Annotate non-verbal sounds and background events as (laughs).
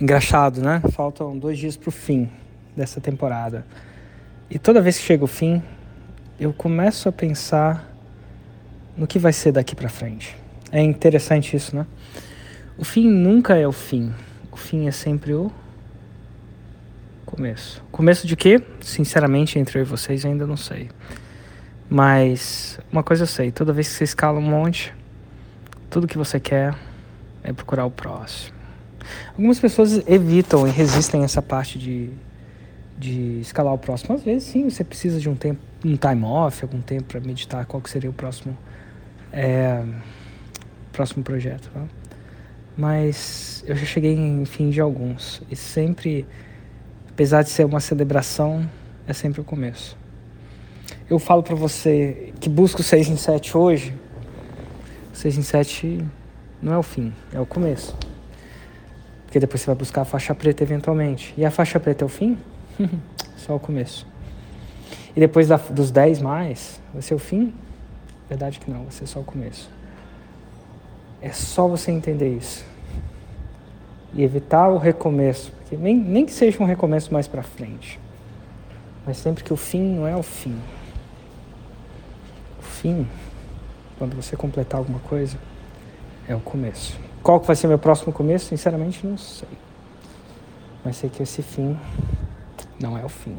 Engraxado, né? Faltam dois dias pro fim dessa temporada. E toda vez que chega o fim, eu começo a pensar no que vai ser daqui para frente. É interessante isso, né? O fim nunca é o fim. O fim é sempre o começo. Começo de quê? Sinceramente, entre eu e vocês, ainda não sei. Mas uma coisa eu sei: toda vez que você escala um monte, tudo que você quer é procurar o próximo. Algumas pessoas evitam e resistem essa parte de, de escalar o próximo. Às vezes, sim, você precisa de um tempo, um time off, algum tempo para meditar qual que seria o próximo, é, próximo projeto. Tá? Mas eu já cheguei em fim de alguns e sempre, apesar de ser uma celebração, é sempre o começo. Eu falo para você que busca o 6 em 7 hoje, 6 em 7 não é o fim, é o começo. Porque depois você vai buscar a faixa preta eventualmente. E a faixa preta é o fim? (laughs) Só o começo. E depois da, dos 10 mais, vai ser o fim? Verdade que não, vai ser só o começo. É só você entender isso. E evitar o recomeço. Porque nem, nem que seja um recomeço mais para frente. Mas sempre que o fim não é o fim. O fim, quando você completar alguma coisa, é o começo. Qual que vai ser meu próximo começo? Sinceramente, não sei. Mas sei que esse fim não é o fim.